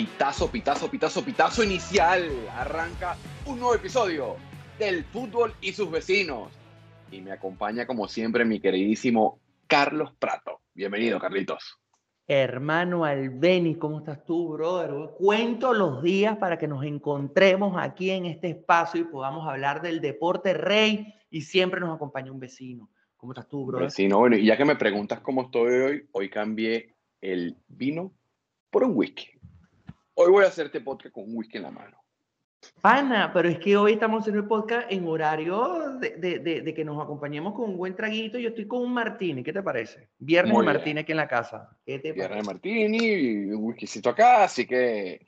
Pitazo, pitazo, pitazo, pitazo inicial. Arranca un nuevo episodio del fútbol y sus vecinos. Y me acompaña como siempre mi queridísimo Carlos Prato. Bienvenido, Carlitos. Hermano Albeni, ¿cómo estás tú, brother? Cuento los días para que nos encontremos aquí en este espacio y podamos hablar del deporte rey y siempre nos acompaña un vecino. ¿Cómo estás tú, brother? Vecino, bueno, y ya que me preguntas cómo estoy hoy, hoy cambié el vino por un whisky. Hoy voy a hacerte podcast con un whisky en la mano. Pana, pero es que hoy estamos haciendo el podcast en horario de, de, de, de, que nos acompañemos con un buen traguito. Yo estoy con un martini, ¿qué te parece? Viernes de martini aquí en la casa. ¿Qué te Viernes de martini, un whiskycito acá, así que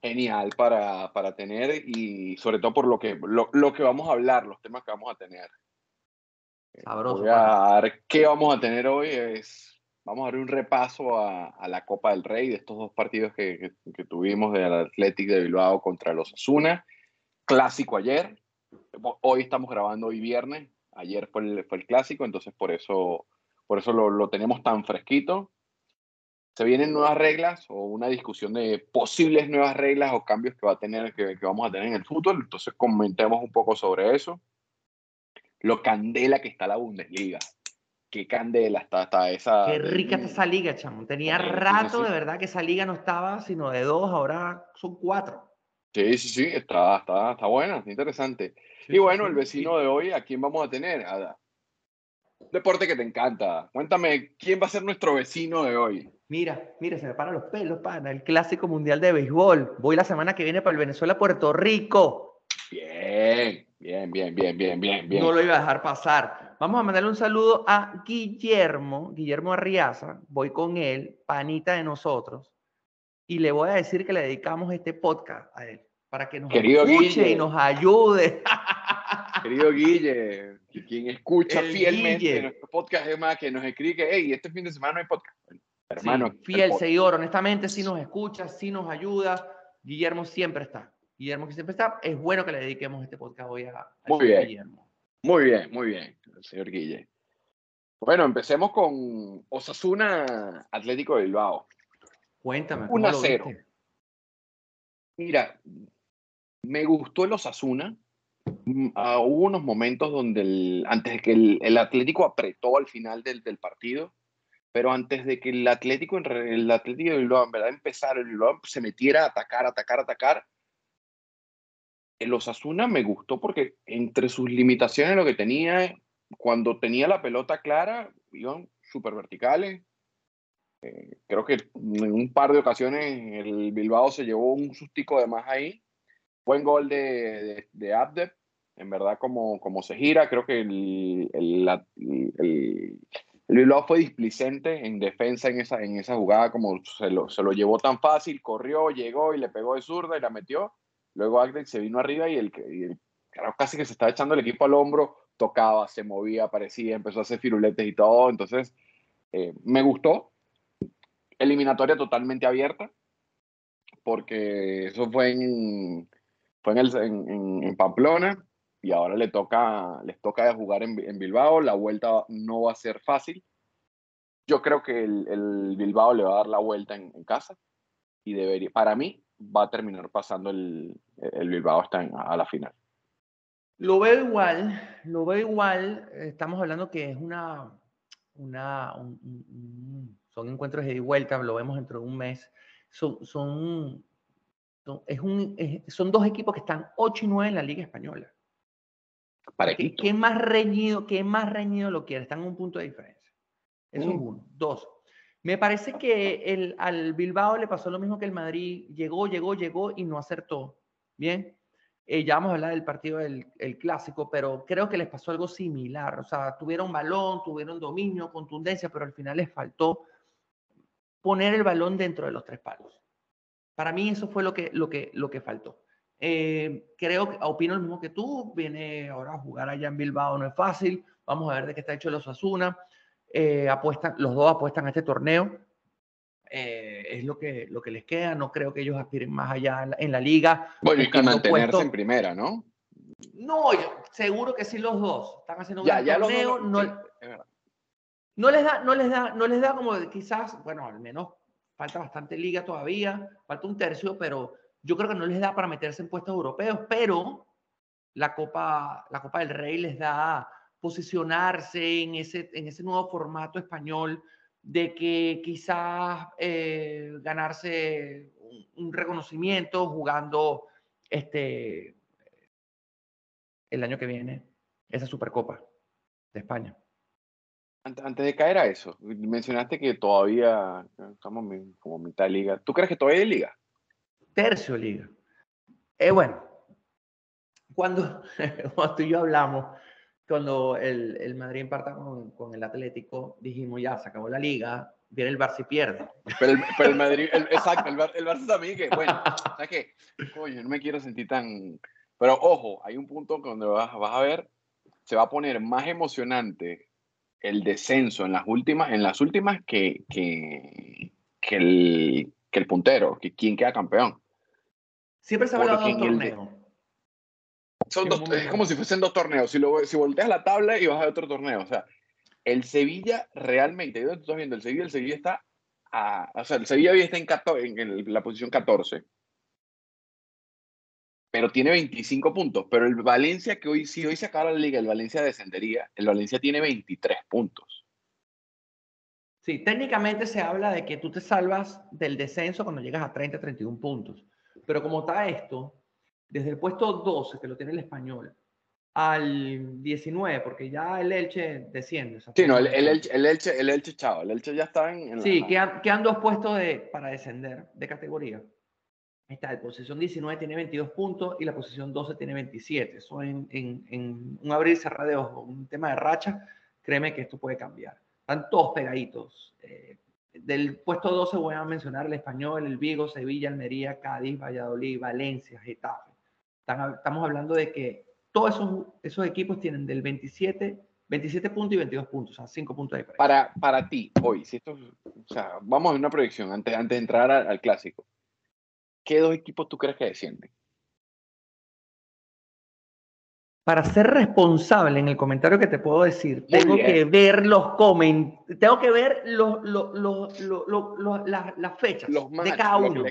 genial para, para tener y sobre todo por lo que, lo, lo, que vamos a hablar, los temas que vamos a tener. Sabroso. Voy a qué vamos a tener hoy. Es vamos a dar un repaso a, a, la Copa del Rey de estos dos partidos que, que, que tuvimos del Athletic de Bilbao contra los Asuna. Clásico ayer. Hoy estamos grabando hoy viernes. Ayer fue el, fue el clásico, entonces por eso, por eso lo, lo tenemos tan fresquito. Se vienen nuevas reglas o una discusión de posibles nuevas reglas o cambios que va a tener que, que vamos a tener en el fútbol. Entonces comentemos un poco sobre eso. Lo candela que está la Bundesliga qué candela está, está esa. Qué rica está esa liga, chamo. Tenía sí, rato sí, sí. de verdad que esa liga no estaba sino de dos, ahora son cuatro. Sí, sí, sí, está, está, está buena, está interesante. y bueno, el vecino de hoy, ¿a quién vamos a tener? A deporte que te encanta. Cuéntame, ¿quién va a ser nuestro vecino de hoy? Mira, mira, se me paran los pelos, pana. El clásico mundial de béisbol. Voy la semana que viene para el Venezuela-Puerto Rico. Bien, bien, bien, bien, bien, bien, bien. No lo iba a dejar pasar. Vamos a mandarle un saludo a Guillermo, Guillermo Arriaza. Voy con él, panita de nosotros. Y le voy a decir que le dedicamos este podcast a él para que nos Querido escuche Guille. y nos ayude. Querido Guille, quien escucha El fielmente Guille. nuestro podcast, es más, que nos escribe que, hey, este fin de semana no hay podcast. Hermano, Sí, fiel seguidor, honestamente, sí nos escucha, sí nos ayuda. Guillermo siempre está. Guillermo que siempre está. Es bueno que le dediquemos este podcast hoy a, a Muy bien. Guillermo. Muy bien, muy bien, señor Guille. Bueno, empecemos con Osasuna Atlético de Bilbao. Cuéntame. 1 a lo 0. viste? Mira, me gustó el Osasuna. Mm, ah, hubo unos momentos donde, el, antes de que el, el Atlético apretó al final del, del, partido, pero antes de que el Atlético, el Atlético de Bilbao en verdad empezara, el Bilbao se metiera a atacar, atacar, atacar, el Osasuna me gustó porque entre sus limitaciones lo que tenía, cuando tenía la pelota clara, iban súper verticales. Eh, creo que en un par de ocasiones el Bilbao se llevó un sustico de más ahí. Buen gol de, de, de Abde, en verdad como, se gira. Creo que el, el, Bilbao fue displicente en defensa en esa, en jugada, como se lo llevó tan fácil, corrió, llegó y le pegó de zurda y la metió Luego Agdek se vino arriba y el, y el casi que se estaba echando el equipo al hombro, tocaba, se movía, aparecía, empezó a hacer firuletes y todo. Entonces, eh, me gustó. Eliminatoria totalmente abierta, porque eso fue en, fue en, Pamplona y ahora le toca, les toca jugar en, Bilbao. La vuelta no va a ser fácil. Yo creo que el, el Bilbao le va a dar la vuelta en casa y debería, para mí, va a terminar pasando el, el Bilbao hasta en, a la final. Lo veo igual, lo veo igual. Estamos hablando que es una, una un, un, son encuentros de vuelta, lo vemos dentro de un mes. Son, son, son es un, es, son dos equipos que están 8 y 9 en la Liga Española. ¿Qué, ¿Qué, más reñido, qué más reñido lo quiere? Están en un punto de diferencia. Eso mm. es uno. Dos. Me parece que el, al Bilbao le pasó lo mismo que el Madrid. Llegó, llegó, llegó y no acertó. Bien. Eh, ya vamos a hablar del partido del el clásico, pero creo que les pasó algo similar. O sea, tuvieron balón, tuvieron dominio, contundencia, pero al final les faltó poner el balón dentro de los tres palos. Para mí eso fue lo que, lo que, lo que faltó. Eh, creo opino lo mismo que tú. Viene ahora a jugar allá en Bilbao, no es fácil. Vamos a ver de qué está hecho el Osasuna. Eh, apuestan, los dos apuestan a este torneo. Eh, es lo que, lo que les queda. No creo que ellos aspiren más allá en la, en la liga. Bueno, y mantenerse puesto. en primera, ¿no? No, yo, seguro que sí los dos. Están haciendo un ya, ya torneo. Dos, no, sí, no, les da, no les da, no les da como quizás, bueno, al menos falta bastante liga todavía, falta un tercio, pero yo creo que no les da para meterse en puestos europeos, pero la Copa, la Copa del Rey les da posicionarse en ese, en ese nuevo formato español de que quizás eh, ganarse un, reconocimiento jugando este, el año que viene esa Supercopa de España. Antes de caer a eso, mencionaste que todavía estamos como mitad de liga. ¿Tú crees que todavía hay liga? Tercio liga. Eh, bueno, cuando, cuando tú y yo hablamos, cuando el, el Madrid empata con, con, el Atlético, dijimos ya, se acabó la liga, viene el Barça y pierde. Pero el, pero el Madrid, exacto, el, el, Barça también que, bueno, ¿sabes qué? Coño, no me quiero sentir tan... Pero ojo, hay un punto donde vas, vas a ver, se va a poner más emocionante el descenso en las últimas, en las últimas que, que, que, el, que el puntero, que quién queda campeón. Siempre se ha hablado de dos torneos. Son dos, es como si fuesen dos torneos. Si, lo, si volteas la tabla y vas a otro torneo. O sea, el Sevilla realmente, tú estás viendo, el Sevilla, el Sevilla está a, o sea, el Sevilla está en, en la posición 14 pero tiene 25 puntos. Pero el Valencia, que hoy, si hoy se acaba la liga, el Valencia descendería, el Valencia tiene 23 puntos. Sí, técnicamente se habla de que tú te salvas del descenso cuando llegas a 30, 31 puntos. Pero como está esto, desde el puesto 12, que lo tiene el español, al 19, porque ya el Elche desciende. Sí, no, el, Elche, el, Elche, el Elche, chao, el Elche ya está en... sí, quedan, quedan, dos puestos de, para descender de categoría está, la posición 19 tiene 22 puntos y la posición 12 tiene 27. Eso en, en, un abrir y cerrar de ojos, un tema de racha, créeme que esto puede cambiar. Están todos pegaditos. Eh, del puesto 12 voy a mencionar el Español, el Vigo, Sevilla, Almería, Cádiz, Valladolid, Valencia, Getafe. Estamos hablando de que todos esos, esos equipos tienen del 27 27 puntos y 22 puntos, o sea, 5 puntos de. Para, para ti, hoy, si esto, o sea, vamos a una proyección antes, antes de entrar al clásico. ¿qué dos equipos tú crees que descienden? Para ser responsable en el comentario que te puedo decir, tengo que ver los comentarios, tengo que ver los, las, fechas de cada uno.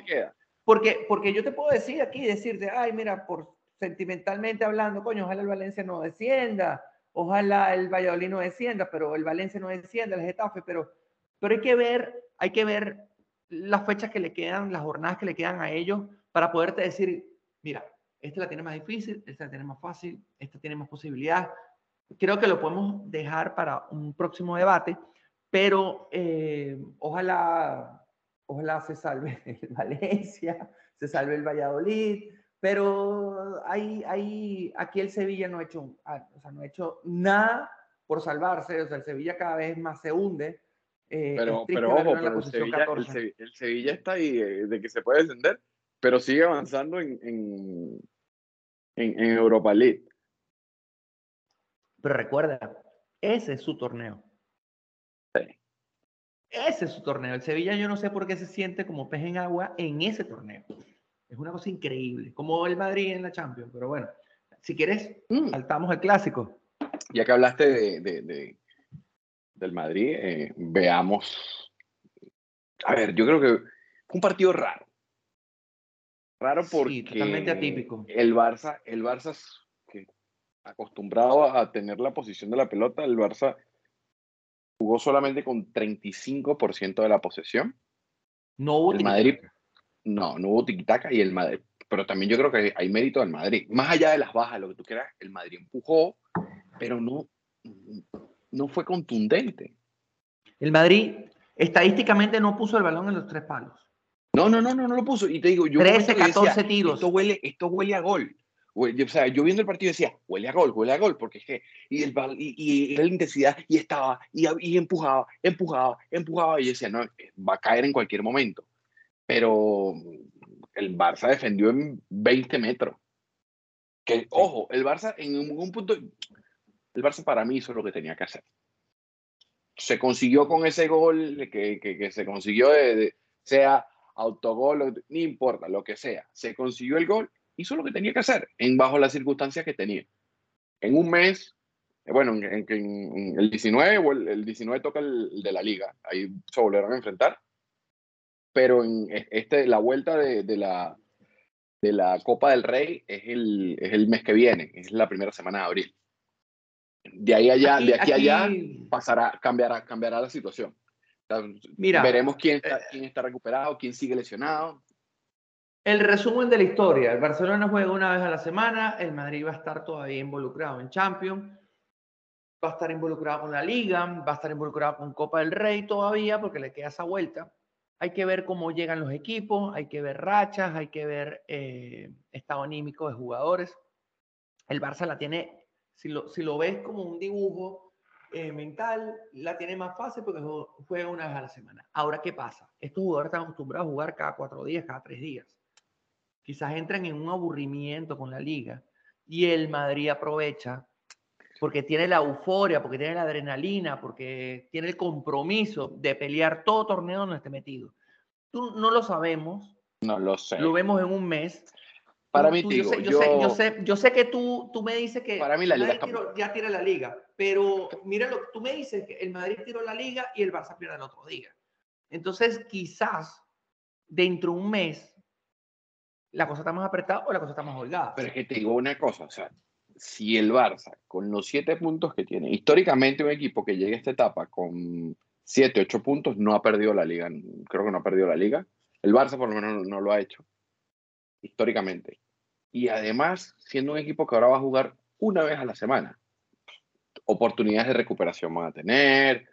Porque, porque yo te puedo decir aquí, decirte, ay, mira, por sentimentalmente hablando, coño, ojalá el Valencia no descienda, ojalá el Valladolid no descienda, pero el Valencia no descienda, el Getafe, pero, pero hay que ver, hay que ver las fechas que le quedan, las jornadas que le quedan a ellos para poderte decir, mira, esta la tiene más difícil, esta la tiene más fácil, esta tiene más posibilidad. Creo que lo podemos dejar para un próximo debate, pero eh, ojalá, ojalá se salve el Valencia, se salve el Valladolid, pero hay, hay, aquí el Sevilla no ha hecho, ah, o sea, no ha hecho nada por salvarse, o sea, el Sevilla cada vez más se hunde eh, pero, pero ojo, el, Sevilla, está ahí eh, de que se puede descender, pero sigue avanzando en, en, en, Europa League. Pero recuerda, ese es su torneo. Sí. Ese es su torneo. El Sevilla yo no sé por qué se siente como pez en agua en ese torneo. Es una cosa increíble, como el Madrid en la Champions. Pero bueno, si quieres, mm. saltamos al clásico. Ya que hablaste de del Madrid, eh, veamos. A ver, yo creo que fue un partido raro. Raro porque totalmente atípico. El Barça, el Barça que acostumbrado a tener la posición de la pelota, el Barça jugó solamente con 35% de la posesión. No hubo el Madrid, no, no hubo tiquitaca y el Madrid, pero también yo creo que hay mérito del Madrid. Más allá de las bajas, lo que tú quieras, el Madrid empujó, pero no, no fue contundente. El Madrid estadísticamente no puso el balón en los tres palos. No, no, no, no, no lo puso. Y te digo, yo 13, 14 tiros. Esto huele, esto huele a gol. O sea, yo viendo el partido decía, huele a gol, huele a gol, porque es que, y, el, y, y la intensidad, y estaba, y, y, empujaba, empujaba, empujaba, y decía, no, va a caer en cualquier momento. Pero el Barça defendió en 20 metros. Que, ojo, el Barça en un punto, el Barça para mí hizo lo que tenía que hacer. Se consiguió con ese gol que, que, se consiguió, de, sea autogol, no importa, lo que sea. Se consiguió el gol, hizo lo que tenía que hacer en bajo las circunstancias que tenía. En un mes, eh, bueno, en, el 19, el, 19 toca el, de la liga, ahí se volvieron a enfrentar. pero en este, la vuelta de, la, de la Copa del Rey es el, es el mes que viene, es la primera semana de abril. De ahí allá, de aquí, a allá, pasará, cambiará, cambiará la situación. Mira, veremos quién está, eh, quién está recuperado, quién sigue lesionado. El resumen de la historia. El Barcelona juega una vez a la semana, el Madrid va a estar todavía involucrado en Champions, va a estar involucrado con la Liga, va a estar involucrado con Copa del Rey todavía porque le queda esa vuelta. Hay que ver cómo llegan los equipos, hay que ver rachas, hay que ver eh, estado anímico de jugadores. El Barça la tiene, si lo, ves como un dibujo eh, mental, la tiene más fácil porque juega una vez a la semana. Ahora, ¿qué pasa? Estos jugadores están acostumbrados a jugar cada cuatro días, cada tres días. Quizás entran en un aburrimiento con la liga y el Madrid aprovecha porque tiene la euforia, porque tiene la adrenalina, porque tiene el compromiso de pelear todo torneo donde esté metido. Tú no lo sabemos. No lo sé. Lo vemos en un mes. Para mí, yo, sé, yo, sé, yo, sé, que tú, tú me dices que para mí la liga ya tira la liga, pero mira lo que tú me dices, que el Madrid tiró la liga y el Barça pierde el otro día. Entonces, quizás dentro de un mes la cosa está más apretada o la cosa está más holgada. Pero es que te digo una cosa, o sea, si el Barça, con los siete puntos que tiene, históricamente un equipo que llegue a esta etapa con siete, ocho puntos, no ha perdido la liga. Creo que no ha perdido la liga. El Barça por lo menos no, lo ha hecho, históricamente. Y además, siendo un equipo que ahora va a jugar una vez a la semana, oportunidades de recuperación van a tener.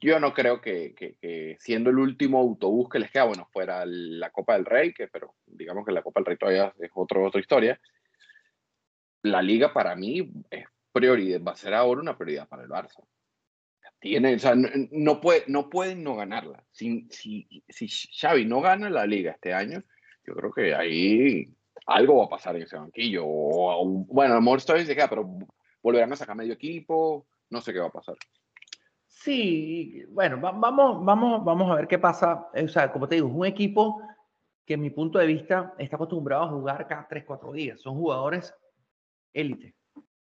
Yo no creo que, siendo el último autobús que les queda, bueno, fuera la Copa del Rey, que pero digamos que la Copa del Rey todavía es otro, otra historia, la liga para mí es prioridad, va a ser ahora una prioridad para el Barça. Tiene, o sea, no, puede, no pueden no ganarla. Si, si, si Xavi no gana la liga este año, yo creo que ahí algo va a pasar en ese banquillo. O, bueno, a lo mejor se queda, pero volverán a sacar medio equipo, no sé qué va a pasar. Sí, bueno, vamos, vamos, vamos a ver qué pasa. O sea, como te digo, es un equipo que en mi punto de vista está acostumbrado a jugar cada 3, 4 días. Son jugadores élite.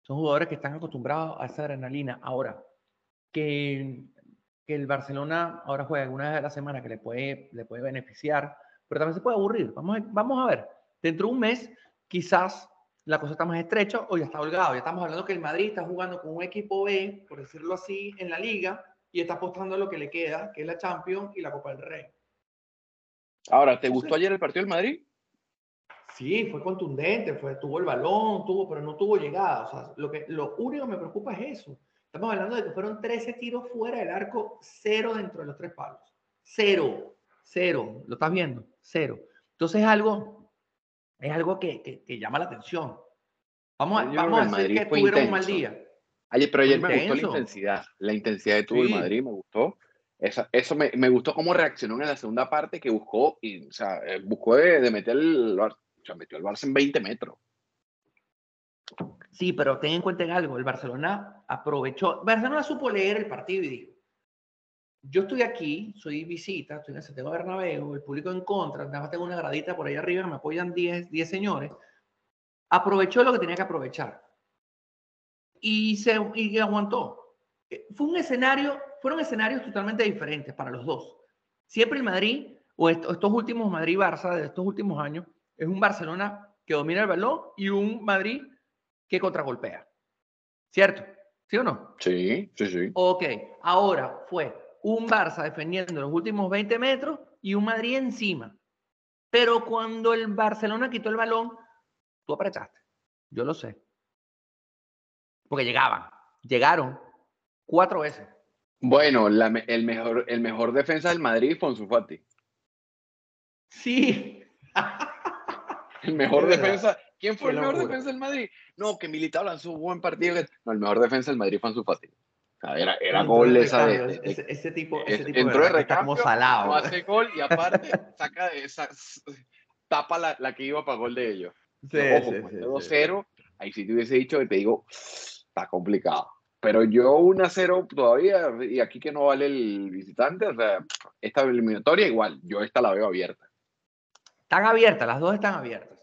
Son jugadores que están acostumbrados a esa adrenalina. Ahora, que, que el Barcelona ahora juega alguna vez a la semana que le puede, le puede beneficiar, pero también se puede aburrir. Vamos a, vamos a ver. Dentro de un mes, quizás la cosa está más estrecha o ya está holgado. Ya estamos hablando que el Madrid está jugando con un equipo B, por decirlo así, en la liga y está apostando lo que le queda, que es la Champions y la Copa del Rey. Ahora, ¿te gustó ayer el partido del Madrid? Sí, fue contundente, fue, tuvo el balón, tuvo, pero no tuvo llegada. O sea, lo, que, lo único que me preocupa es eso. Estamos hablando de que fueron 13 tiros fuera del arco, cero dentro de los tres palos. Cero, cero. ¿Lo estás viendo? Cero. Entonces es algo, es algo que, que, llama la atención. Vamos a, vamos a decir que tuvieron un mal día. Ayer, pero ayer me gustó la intensidad. La intensidad de tuvo el Madrid me gustó. Esa, eso me, me, gustó cómo reaccionó en la segunda parte que buscó, y, o sea, eh, buscó de, de meter el, o sea, metió al Barça en 20 metros. Sí, pero ten en cuenta en algo, el Barcelona aprovechó, Barcelona supo leer el partido y dijo, yo estoy aquí, soy visita, estoy en el Santiago Bernabéu, el público en contra, nada más tengo una gradita por ahí arriba, me apoyan 10, 10 señores, aprovechó lo que tenía que aprovechar y, se, y aguantó. Eh, fue un escenario, fueron escenarios totalmente diferentes para los dos. Siempre el Madrid, o estos últimos Madrid-Barça de estos últimos años, es un Barcelona que domina el balón y un Madrid que contragolpea. ¿Cierto? ¿Sí o no? Sí, sí, sí. Ok, ahora fue un Barça defendiendo los últimos 20 metros y un Madrid encima. Pero cuando el Barcelona quitó el balón, tú apretaste. Yo lo sé. Porque llegaban, llegaron cuatro veces. Bueno, el, mejor, el mejor defensa del Madrid fue Ansu Fati. Sí. El mejor defensa. ¿Quién fue el mejor defensa del Madrid? No, que Militao lanzó un buen partido. No, el mejor defensa del Madrid fue su Fati. Era, era gol esa de, ese, tipo, ese tipo entró de recambio, como salado. No hace gol y aparte saca de esa tapa la, la, que iba para gol de ellos. Sí, Ojo, sí, 2-0, ahí sí te hubiese dicho que te digo, está complicado. Pero yo 1-0 todavía, y aquí que no vale el visitante, o sea, esta eliminatoria igual, yo esta la veo abierta. Están abiertas, las dos están abiertas.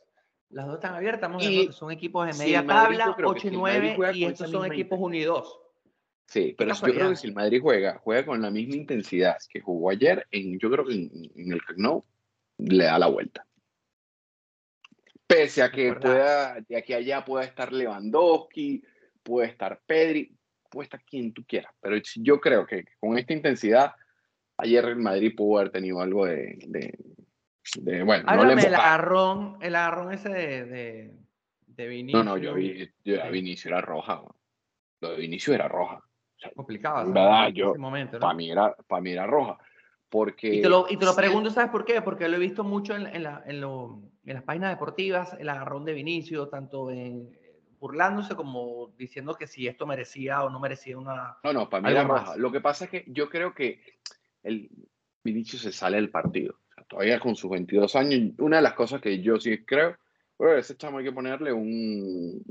Las dos están abiertas, son equipos de media tabla, 8 y 9, y estos son equipos unidos. Sí, pero yo creo que si el Madrid juega, juega con la misma intensidad que jugó ayer, en, yo creo que en, el Camp le da la vuelta. Pese a que pueda, de aquí a allá pueda estar Lewandowski, puede estar Pedri, puede estar quien tú quieras. Pero yo creo que con esta intensidad, ayer el Madrid pudo haber tenido algo de. de, bueno, no le el agarrón, el agarrón ese de, de, Vinicius. No, no, yo vi, yo, Vinicius era roja. Lo de Vinicius era roja. Complicado. ¿Verdad? Yo, para, mí era, para mí era roja. Porque, y te lo, y te lo pregunto, ¿sabes por qué? Porque lo he visto mucho en, en, la, en, lo, en las páginas deportivas, el agarrón de Vinicius, tanto en, burlándose como diciendo que si esto merecía o no merecía una. No, no, para mí era roja. Lo que pasa es que yo creo que el Vinicius se sale del partido. todavía con sus 22 años, una de las cosas que yo sí creo, bueno, ese chamo hay que ponerle un,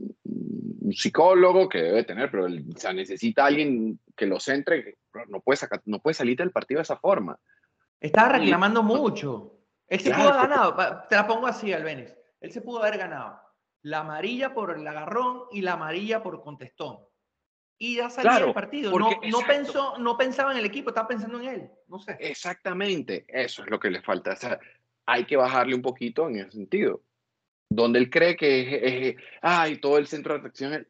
un psicólogo que debe tener, pero o necesita alguien que lo centre, no puede, sacar, no puede salir del partido de esa forma. Estaba reclamando mucho. Él se pudo haber ganado, te la pongo así, Albenis. Él se pudo haber ganado la amarilla por el agarrón y la amarilla por contestón. Y ya salió el partido. no, no, pensó, no pensaba en el equipo, estaba pensando en él. No sé. Exactamente, eso es lo que le falta. O sea, hay que bajarle un poquito en ese sentido donde él cree que es, ay, todo el centro de atracción es,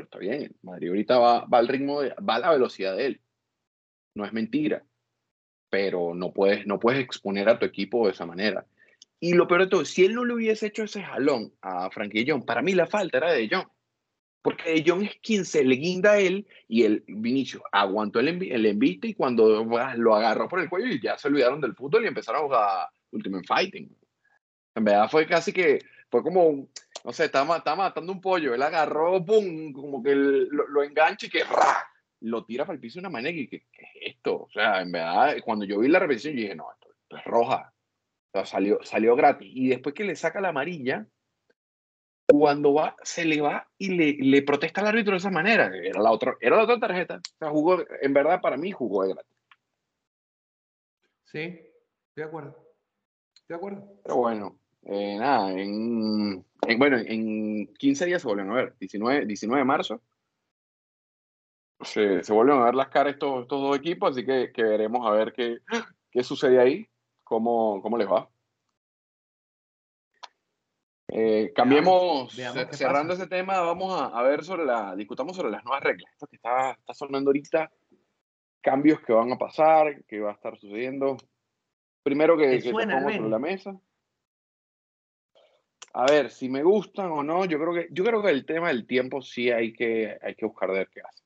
está bien, Madrid ahorita va, va al ritmo, de, va a la velocidad de él. No es mentira, pero no puedes, no puedes exponer a tu equipo de esa manera. Y lo peor de todo, si él no le hubiese hecho ese jalón a Frankie John, para mí la falta era de John. Porque de John es quien se le guinda a él y el Vinicio aguantó el, el envite y cuando lo agarró por el cuello y ya se olvidaron del fútbol y empezaron a jugar Ultimate Fighting. En verdad fue casi que fue como, no sé, estaba, estaba matando un pollo, él agarró, pum, como que lo, lo, engancha y que lo tira para el piso de una manera y que, ¿qué es esto? O sea, en verdad, cuando yo vi la repetición, yo dije, no, esto, es roja. O sea, salió, salió gratis. Y después que le saca la amarilla, cuando va, se le va y le, le protesta al árbitro de esa manera. Era la, otra, era la otra tarjeta. O sea, jugó, en verdad, para mí jugó de gratis. Sí, estoy de acuerdo. De acuerdo. Pero bueno, eh, nada, en, bueno, en 15 días se vuelven a ver, 19, 19 de marzo. Se, se vuelven a ver las caras estos, estos dos equipos, así que, que, veremos a ver qué, qué sucede ahí, cómo, cómo les va. Eh, cambiemos, cerrando ese tema, vamos a, a, ver sobre la, discutamos sobre las nuevas reglas. Esto que está, está sonando ahorita, cambios que van a pasar, que va a estar sucediendo. Primero que, que suena, sobre la mesa a ver, si me gustan o no, yo creo que, yo creo que el tema del tiempo sí hay que, hay que buscar de ver qué hace.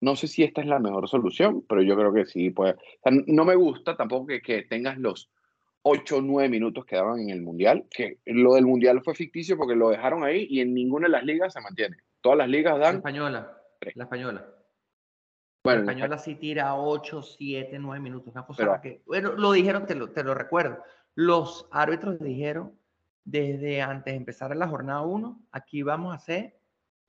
No sé si esta es la mejor solución, pero yo creo que sí puede. no me gusta tampoco que, que tengas los 8 o 9 minutos que daban en el Mundial, que lo del Mundial fue ficticio porque lo dejaron ahí y en ninguna de las ligas se mantiene. Todas las ligas dan... La española. La española. Bueno, la española sí tira 8, 7, 9 minutos. Una cosa que... Bueno, lo dijeron, te lo, te lo recuerdo. Los árbitros dijeron desde antes de empezar la jornada 1, aquí vamos a ser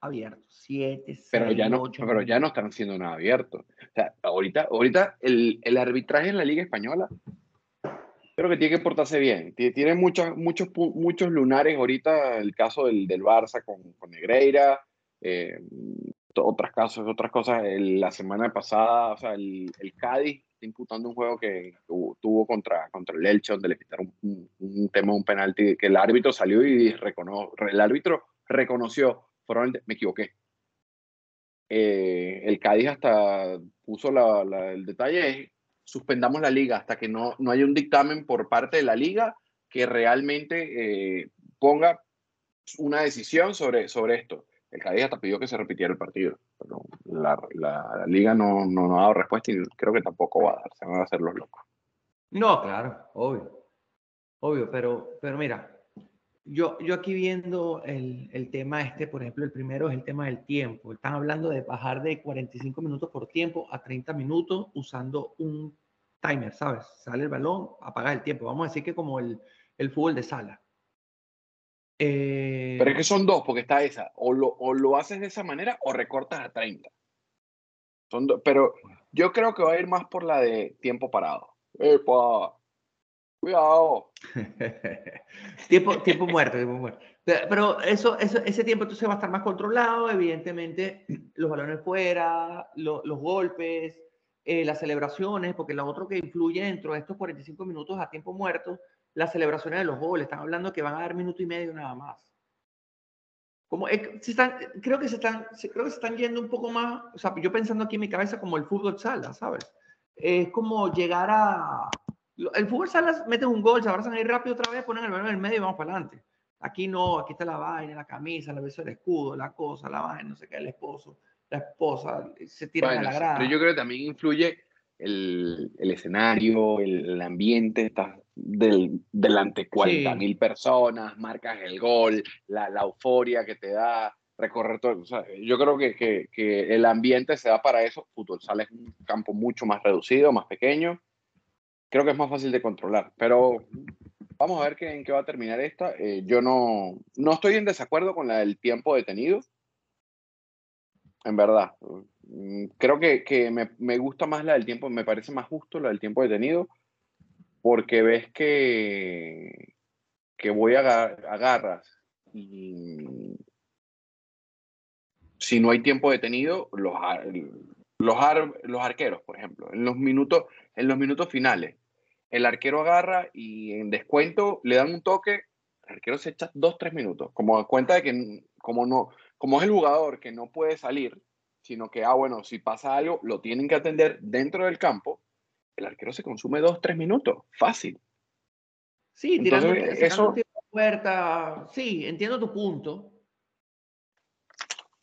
abiertos. 7, 6, pero ya no, Pero ya no están haciendo nada abierto. O sea, ahorita, ahorita el, el, arbitraje en la Liga Española creo que tiene que portarse bien. Tiene muchos, muchos, muchos lunares ahorita, el caso del, del Barça con, con Negreira, eh, otras casos, otras cosas. la semana pasada, o sea, el, el Cádiz imputando un juego que tuvo contra, contra el Elche, donde le quitaron un, tema, un penalti, que el árbitro salió y reconoció, el árbitro reconoció, probablemente me equivoqué. Eh, el Cádiz hasta puso la, el detalle, suspendamos la liga hasta que no, no haya un dictamen por parte de la liga que realmente eh, ponga una decisión sobre, sobre esto. El Cádiz hasta pidió que se repitiera el partido, pero la, la, liga no, no, ha dado respuesta y creo que tampoco va a dar, se van a hacer los locos. No, claro, obvio, obvio, pero, pero mira, yo, yo aquí viendo el, el, tema este, por ejemplo, el primero es el tema del tiempo. Están hablando de bajar de 45 minutos por tiempo a 30 minutos usando un timer, ¿sabes? Sale el balón, apaga el tiempo. Vamos a decir que como el, el fútbol de sala. Eh, Pero es que son dos, porque está esa. O lo, o lo haces de esa manera o recortas a 30. Son Pero yo creo que va a ir más por la de tiempo parado. Cuidado. tiempo, tiempo muerto, tiempo muerto. Pero eso, eso, ese tiempo entonces va a estar más controlado, evidentemente, los balones fuera, los golpes, eh, las celebraciones, porque lo otro que influye dentro de estos 45 minutos a tiempo muerto, las celebraciones de los goles. Están hablando que van a dar minuto y medio nada más. Como, se están, creo, que se están, creo que se están yendo un poco más, o sea, yo pensando aquí en mi cabeza como el fútbol sala, ¿sabes? Es como llegar a... El fútbol sala, meten un gol, se abrazan ahí rápido otra vez, ponen el balón en el medio y vamos para adelante. Aquí no, aquí está la vaina, la camisa, la beso del escudo, la cosa, la vaina, no sé qué, el esposo, la esposa, se tiran a la grada. Pero yo creo que también influye el, el escenario, el, ambiente, está del, delante 40 mil personas, marcas el gol, la, la, euforia que te da recorrer todo. O sea, yo creo que, que, que, el ambiente se da para eso. Fútbol sale es un campo mucho más reducido, más pequeño. Creo que es más fácil de controlar, pero vamos a ver qué, en qué va a terminar esta. Eh, yo no, no estoy en desacuerdo con la del tiempo detenido. En verdad, mm, creo que, que me, me, gusta más la del tiempo, me parece más justo la del tiempo detenido, porque ves que, que voy a agarras y si no hay tiempo detenido, los, los, los arqueros, por ejemplo, en los, minutos, en los minutos finales, el arquero agarra y en descuento le dan un toque, el arquero se echa dos, tres minutos, como cuenta de que como, no, como es el jugador que no puede salir, sino que, ah, bueno, si pasa algo, lo tienen que atender dentro del campo, el arquero se consume dos, tres minutos, fácil. Sí, tirando, eso... puerta. Sí, entiendo tu punto.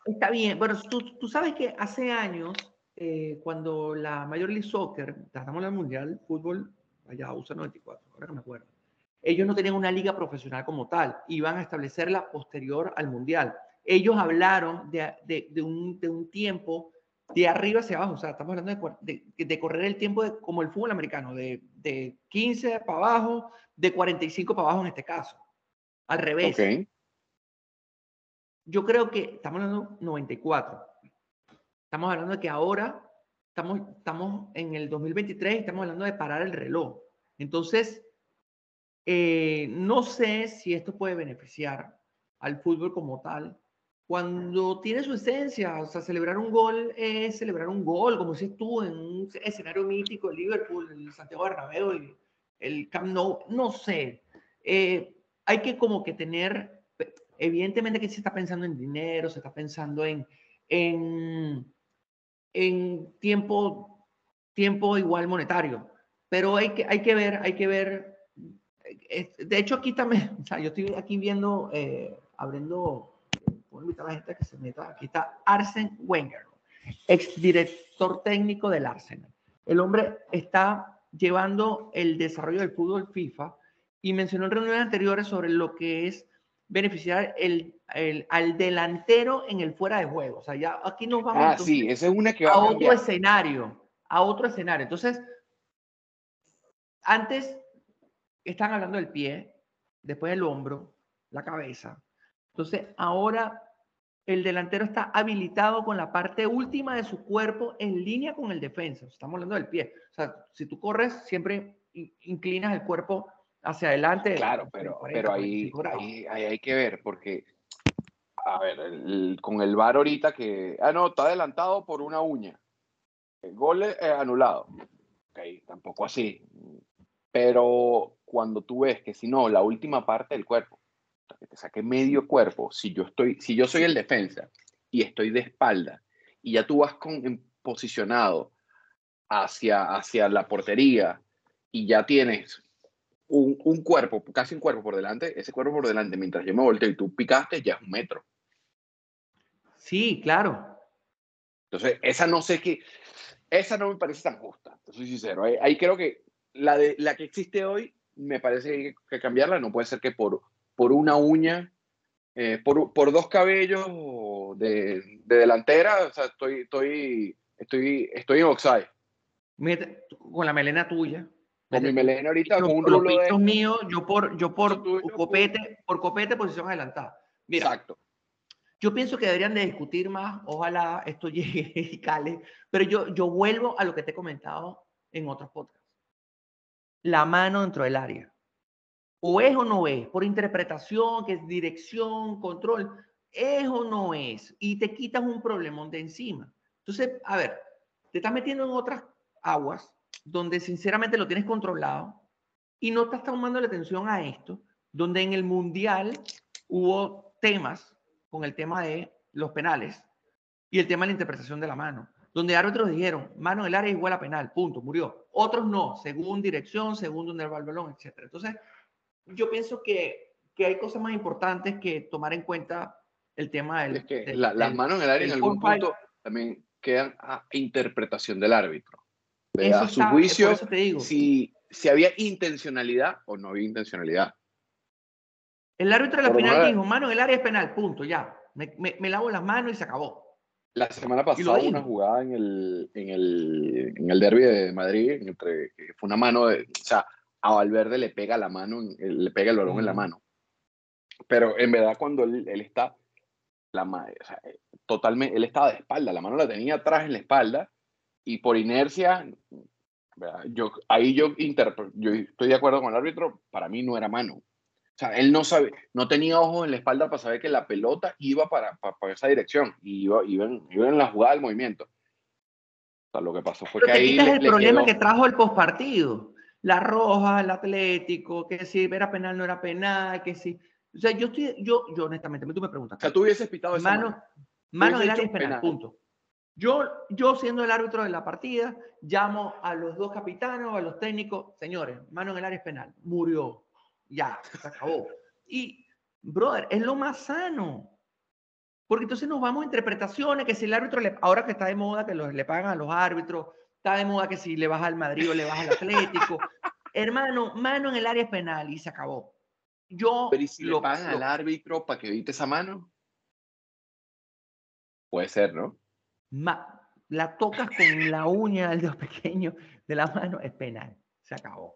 Está bien. Bueno, tú, tú sabes que hace años, eh, cuando la Major League Soccer, en el Mundial Fútbol, allá USA 94, ahora que me acuerdo, ellos no tenían una liga profesional como tal, iban a establecerla posterior al Mundial. Ellos hablaron de, de, de, un, de un tiempo de arriba hacia abajo, o sea, estamos hablando de, de correr el tiempo de, como el fútbol americano, de, de 15 para abajo, de 45 para abajo en este caso. Al revés. Okay. Yo creo que estamos hablando de 94. Estamos hablando de que ahora estamos, estamos en el 2023 y estamos hablando de parar el reloj. Entonces, eh, no sé si esto puede beneficiar al fútbol como tal, cuando tiene su esencia, o sea, celebrar un gol es celebrar un gol, como si tú en un escenario mítico, el Liverpool, el Santiago Bernabéu, el, el Camp Nou, no sé. Eh, hay que como que tener, evidentemente que se está pensando en dinero, se está pensando en, en, en tiempo, tiempo igual monetario, pero hay que, hay que ver, hay que ver, eh, de hecho aquí también, o sea, yo estoy aquí viendo, eh, abriendo voy a invitar a la gente a que se meta. Aquí está Arsen Wenger, exdirector técnico del Arsenal. El hombre está llevando el desarrollo del fútbol FIFA y mencionó en reuniones anteriores sobre lo que es beneficiar el, el, al delantero en el fuera de juego. O sea, ya aquí nos vamos ah, sí, esa es una que va a, a otro escenario, a otro escenario. Entonces, antes están hablando del pie, después el hombro, la cabeza. Entonces, ahora el delantero está habilitado con la parte última de su cuerpo en línea con el defensa. Estamos hablando del pie. O sea, si tú corres, siempre inclinas el cuerpo hacia adelante. Claro, pero, pero ahí, ahí, hay que ver, porque, a ver, con el VAR ahorita que, ah, no, está adelantado por una uña. El gol es anulado. Ok, tampoco así. Pero cuando tú ves que si no, la última parte del cuerpo que te saque medio cuerpo, si yo, estoy, si yo soy el defensa y estoy de espalda y ya tú vas con, posicionado hacia, hacia la portería y ya tienes un, un, cuerpo, casi un cuerpo por delante, ese cuerpo por delante, mientras yo me volteo y tú picaste, ya es un metro. Sí, claro. Entonces, esa no sé qué, esa no me parece tan justa, soy sincero. Ahí, ahí, creo que la, de, la que existe hoy, me parece que hay que cambiarla, no puede ser que por por una uña, eh, por, por, dos cabellos de, de, delantera, o sea, estoy, estoy, estoy, estoy en offside. Con la melena tuya. Con mi melena ahorita, con un rulo de... yo por, yo por copete, por copete, posición adelantada. Mira, Exacto. Yo pienso que deberían de discutir más, ojalá esto llegue y cale, pero yo, yo vuelvo a lo que te he comentado en otros podcasts. la mano dentro del área. O es o no es, por interpretación, que es dirección, control, es o no es, y te quitas un problemón de encima. Entonces, a ver, te estás metiendo en otras aguas donde sinceramente lo tienes controlado y no estás tomando la atención a esto, donde en el Mundial hubo temas con el tema de los penales y el tema de la interpretación de la mano, donde árbitros dijeron, mano en el área igual a penal, punto, murió. Otros no, según dirección, según donde va el balón, etc. Entonces, yo pienso que, que hay cosas más importantes que tomar en cuenta el tema del... Es que las manos en el área en algún punto también quedan a interpretación del árbitro. a su juicio, Si, si había intencionalidad o no había intencionalidad. El árbitro de la final dijo, mano en el área es penal, punto, ya. Me, me, lavo las manos y se acabó. La semana pasada una jugada en el, en el, en el derby de Madrid, entre, fue una mano de, o sea, a Valverde le pega la mano, le pega el balón en la mano. Pero en verdad cuando él, él está, la, o sea, totalmente, él estaba de espalda, la mano la tenía atrás en la espalda y por inercia, yo, ahí yo, yo estoy de acuerdo con el árbitro, para mí no era mano. O sea, él no sabe, no tenía ojos en la espalda para saber que la pelota iba para, para, esa dirección y iba, iba, en, iba, en, la jugada del movimiento. O sea, lo que pasó fue que ahí. es el problema que trajo el postpartido. La roja, el Atlético, que si era penal no era penal, que si. O sea, yo estoy, yo, yo honestamente, tú me preguntas. O sea, tú hubieses pitado esa mano. Mano, del área es penal, punto. Yo, yo siendo el árbitro de la partida, llamo a los dos capitanes, a los técnicos, señores, mano en el área es penal, murió ya, se acabó. Y, brother, es lo más sano. Porque entonces nos vamos a interpretaciones, que si el árbitro, le, ahora que está de moda, que le pagan a los árbitros, está de moda que si le baja al Madrid o le baja al Atlético. Hermano, mano en el área penal y se acabó. Yo Pero ¿y si lo, le pagan al árbitro para que evite esa mano? Puede ser, ¿no? la tocas con la uña del dedo pequeño de la mano, es penal. Se acabó.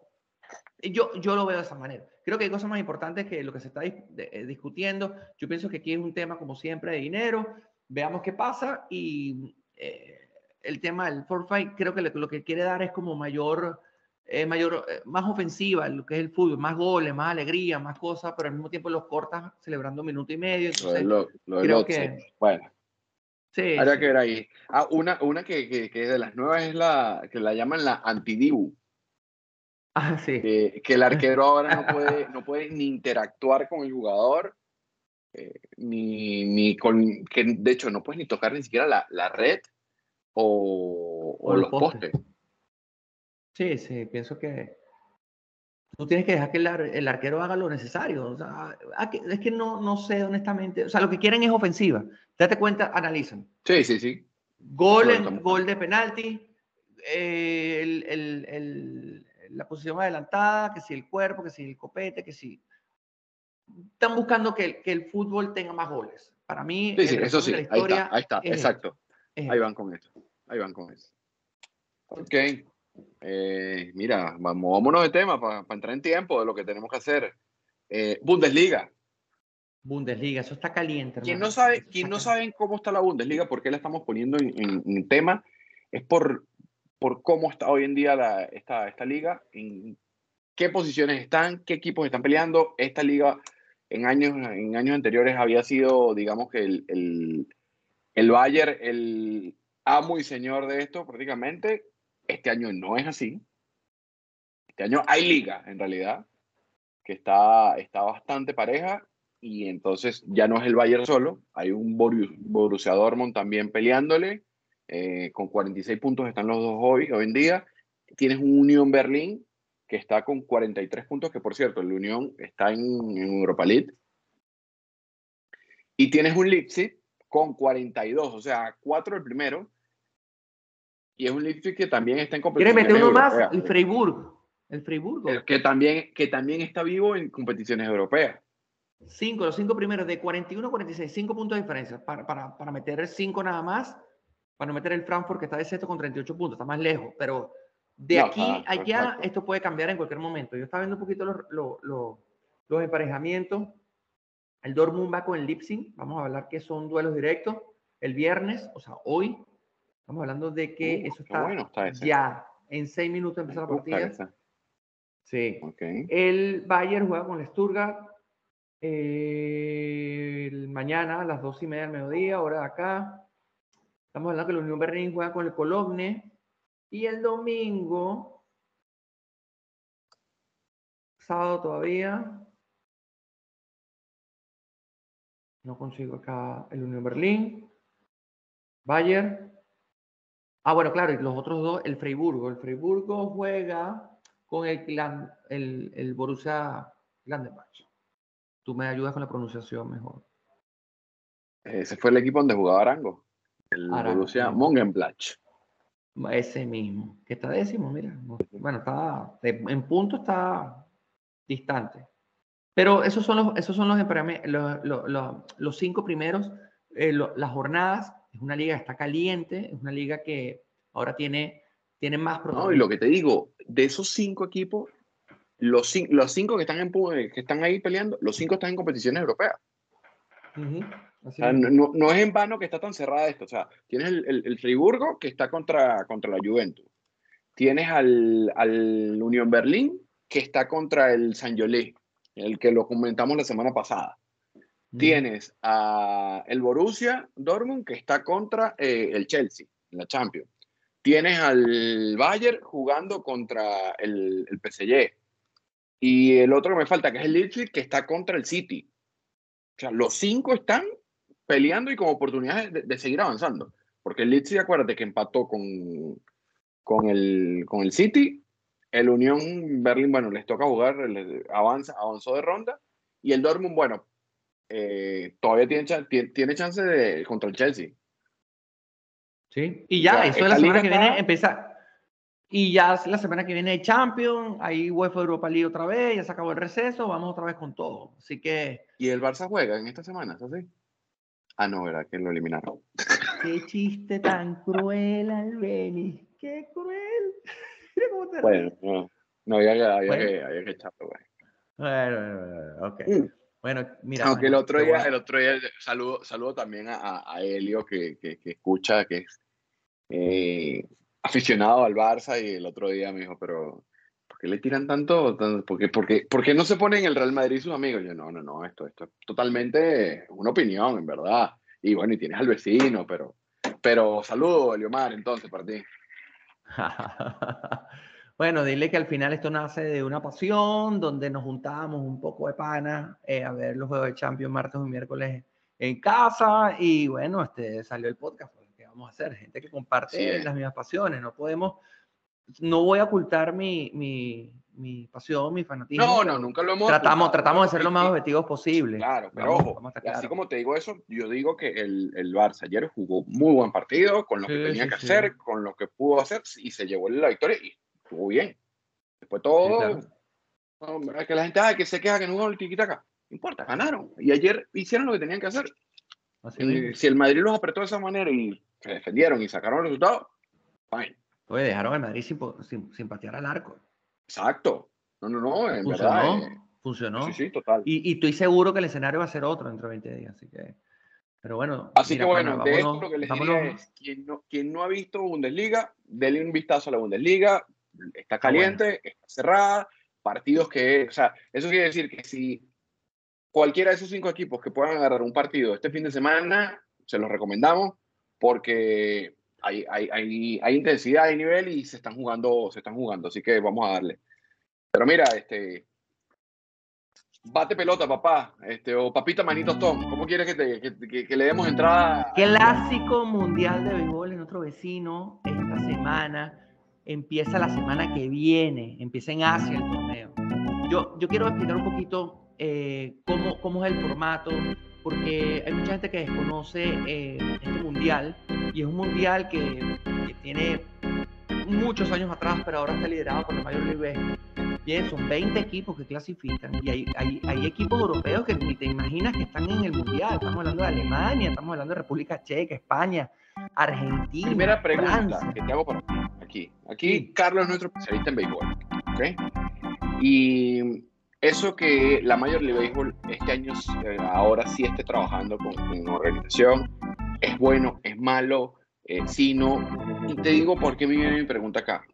Yo, yo lo veo de esa manera. Creo que hay cosas más importantes que lo que se está eh, discutiendo. Yo pienso que aquí es un tema, como siempre, de dinero. Veamos qué pasa. Y eh, el tema del forfait, creo que lo, que quiere dar es como mayor, eh, mayor más ofensiva, lo que es el fútbol, más goles, más alegría, más cosas, pero al mismo tiempo los cortas celebrando un minuto y medio. Entonces, lo, creo que... Bueno. Sí, Habrá que ver ahí. Ah, una, una que, que, que, de las nuevas es la que la llaman la antidibu Ah, que, el arquero ahora no puede, no puede ni interactuar con el jugador, eh, ni, ni con, que de hecho no puedes ni tocar ni siquiera la, la red o, o, los postes. Sí, sí, pienso que tú tienes que dejar que el, el arquero haga lo necesario. O sea, ah, es que no, no sé honestamente, o sea, lo que quieren es ofensiva. Date cuenta, analizan. Sí, sí, sí. Gol, en, gol de penalti, eh, el, el la posición adelantada, que si el cuerpo, que si el copete, que si... Están buscando que, que el fútbol tenga más goles. Para mí, sí, sí, eso sí, ahí está, ahí está exacto. ahí van con eso, ahí van con eso. Ok, eh, mira, vamos, vámonos de tema para entrar en tiempo de lo que tenemos que hacer. Eh, Bundesliga. Bundesliga, eso está caliente. Quien no sabe, quien no sabe cómo está la Bundesliga, por qué la estamos poniendo en, en tema, es por por cómo está hoy en día la, esta, esta liga, en qué posiciones están, qué equipos están peleando. Esta liga en años, en años anteriores había sido, digamos que el, el, el Bayern el amo y señor de esto prácticamente. Este año no es así. Este año hay liga, en realidad, que está, está bastante pareja y entonces ya no es el Bayern solo, hay un Borussia Dortmund también peleándole eh, con 46 puntos están los dos hoy, hoy en día. Tienes un Unión Berlín que está con 43 puntos, que por cierto, el Unión está en, Europa League. Y tienes un Leipzig con 42, o sea, 4 el primero. Y es un Leipzig que también está en competición. ¿Quieres meter uno más? El Freiburg. El Freiburg. Que también, que también está vivo en competiciones europeas. Cinco, los cinco primeros, de 41 a 46, cinco puntos de diferencia. Para, para, para meter cinco nada más, para no meter el Frankfurt que está de sexto con 38 puntos, está más lejos, pero de aquí a allá esto puede cambiar en cualquier momento. Yo estaba viendo un poquito los, los, emparejamientos. El Dortmund va con el Leipzig, vamos a hablar que son duelos directos. El viernes, o sea, hoy, estamos hablando de que uh, eso está, ya en seis minutos empezar la partida. Sí. Okay. El Bayern juega con el Stuttgart eh, el mañana a las dos y media del mediodía, hora de acá. Estamos hablando que la Unión Berlín juega con el Cologne. Y el domingo, sábado todavía, no consigo acá el Unión Berlín, Bayern. Ah, bueno, claro, y los otros dos, el Freiburgo. El Freiburgo juega con el, Glan- el, el Borussia Gladbach. Tú me ayudas con la pronunciación mejor. Ese fue el equipo donde jugaba Arango. El Arango, Borussia. Mönchengladbach. Ese mismo, que está décimo, mira. no- Bueno, está en punto está distante. Pero esos son los, esos son los, los, los- cinco primeros, eh, las jornadas. Es una liga que está caliente, es una liga que ahora tiene, tiene más No, y protagonismo. lo que te digo, de esos cinco equipos, los, los cinco que están, en, pu- que están ahí peleando, los cinco están en competiciones europeas. O sea, no, no es en vano que está tan cerrada esto. O sea, tienes el, el, el Friburgo que está contra, contra la Juventus. Tienes al, al Unión Berlín que está contra el San Jolé, el que lo comentamos la semana pasada. Tienes a el Borussia Dortmund que está contra eh, el Chelsea en la Champions. Tienes al Bayern jugando contra el, PSG. Y el otro que me falta, que es el Leipzig, que está contra el City. O sea, los cinco están peleando y con oportunidades de, de seguir avanzando. Porque el Leipzig, acuérdate que empató con, con, el, con el City. El Unión Berlín, bueno, les toca jugar, les avanza, avanzó de ronda. Y el Dortmund, bueno, eh, todavía tiene, tiene, tiene chance de contra el Chelsea. Sí, y ya, O sea, eso esta la semana que viene está- empieza. Y ya la semana que viene hay Champions, hay UEFA Europa League otra vez, ya se acabó el receso, vamos otra vez con todo. Así que, ¿Y el Barça juega en esta semana? ¿Es así? Ah, no, ¿verdad? Que lo eliminaron. qué chiste tan cruel, Albeni. Qué cruel. Mira cómo te Bueno, no, no había, había, Bueno. que, había que echarlo, güey. Bueno, bueno, bueno, ok. Mm. Bueno, mira. Aunque el otro día, el otro día saludo, saludo también a, a- Helio que, que, que escucha, que es eh, aficionado al Barça y el otro día me dijo, pero ¿por qué le tiran tanto? Tan- ¿Por qué, por qué- por qué no se ponen en el Real Madrid sus amigos? Yo, no, no, no, esto, esto es totalmente una opinión, en verdad. Y bueno, y tienes al vecino, pero, pero saludo, Eliomar, entonces, para ti. Bueno, dile que al final esto nace de una pasión, donde nos juntábamos un poco de pana eh, a ver los juegos de Champions martes y miércoles en casa y bueno, este salió el podcast. pues, ¿Qué vamos a hacer? Gente que comparte las mismas pasiones. No podemos, no voy a ocultar mi, mi, mi pasión, mi fanatismo. No, no, nunca lo hemos. Tratamos, ocultado, tratamos de ser lo más objetivos posible. Claro, pero Vamos- ojo, vamos a así como te digo eso, yo digo que el, el Barça ayer jugó muy buen partido, con lo que tenía sí, que hacer, con lo que pudo hacer, y se llevó la victoria y estuvo bien. Después todo, claro. no, que la gente ah, que se queja que no jugó el tiquitaca, no importa, ganaron. Y ayer hicieron lo que tenían que hacer. Así Y si el Madrid los apretó de esa manera y se defendieron y sacaron el resultado, fine. Oye, dejaron al Madrid sin, sin, sin patear al arco. Exacto. No, no, no, en Funcionó, verdad. eh, funcionó. Sí, sí, total. Y, y estoy seguro que el escenario va a ser otro dentro de 20 días, así que... Pero bueno, Así mira, que bueno, pana, de esto vámonos- lo que les vámonos- diría es, quien no, quien no ha visto Bundesliga, denle un vistazo a la Bundesliga, está caliente, está cerrada, partidos que, o sea, eso quiere decir que si cualquiera de esos cinco equipos que puedan agarrar un partido este fin de semana, se los recomendamos porque hay, hay, hay, hay intensidad, hay nivel y se están jugando, se están jugando, así que vamos a darle. Pero mira, este, bate pelota, papá, este, o papita manitos Tom, ¿cómo quieres que, te, que, que- que le demos entrada? Clásico Mundial de Béisbol en otro vecino esta semana. Empieza la semana que viene, empieza en Asia el torneo. Yo, yo quiero explicar un poquito eh, cómo, cómo es el formato, porque hay mucha gente que desconoce eh, este mundial, y es un mundial que, que tiene muchos años atrás, pero ahora está liderado por la League Bien, son 20 equipos que clasifican y hay, hay, hay equipos europeos que ni te imaginas que están en el mundial. Estamos hablando de Alemania, estamos hablando de República Checa, España, Argentina. Primera pregunta Francia. que te hago para ti, aquí. Aquí Sí. Carlos es nuestro especialista en béisbol, ¿ok? Y eso que la Major League Baseball este año, eh, ahora sí esté trabajando con, con organización, es bueno, es malo, eh, sí, no. Y te digo por qué me viene mi pregunta acá.